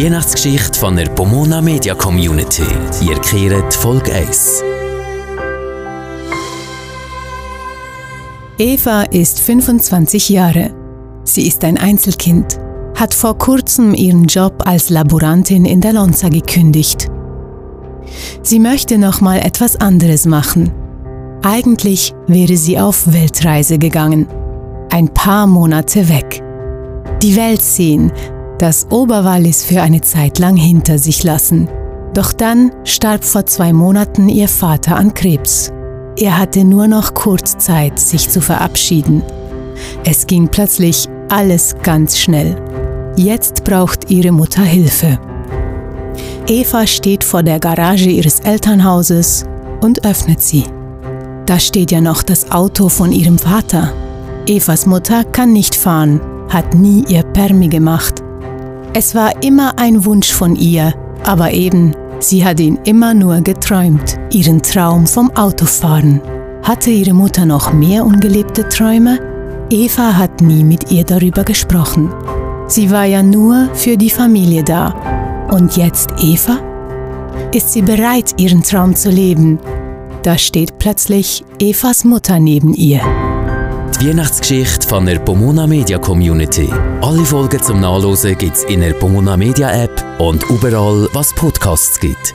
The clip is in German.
Die Weihnachtsgeschichte von der Pomona Media Community. Ihr kehrt Folge 1. Eva ist 25 Jahre. Sie ist ein Einzelkind, hat vor kurzem ihren Job als Laborantin in der Lonza gekündigt. Sie möchte noch mal etwas anderes machen. Eigentlich wäre sie auf Weltreise gegangen. Ein paar Monate weg. Die Welt sehen, das Oberwallis für eine Zeit lang hinter sich lassen. Doch dann starb vor zwei Monaten ihr Vater an Krebs. Er hatte nur noch kurz Zeit, sich zu verabschieden. Es ging plötzlich alles ganz schnell. Jetzt braucht ihre Mutter Hilfe. Eva steht vor der Garage ihres Elternhauses und öffnet sie. Da steht ja noch das Auto von ihrem Vater. Evas Mutter kann nicht fahren, hat nie ihr Permi gemacht. Es war immer ein Wunsch von ihr, aber eben, sie hat ihn immer nur geträumt, ihren Traum vom Autofahren. Hatte ihre Mutter noch mehr ungelebte Träume? Eva hat nie mit ihr darüber gesprochen. Sie war ja nur für die Familie da. Und jetzt Eva? Ist sie bereit, ihren Traum zu leben? Da steht plötzlich Evas Mutter neben ihr. Die Weihnachtsgeschichte von der Pomona Media Community. Alle Folgen zum Nachlesen gibt's in der Pomona Media App und überall, was Podcasts gibt.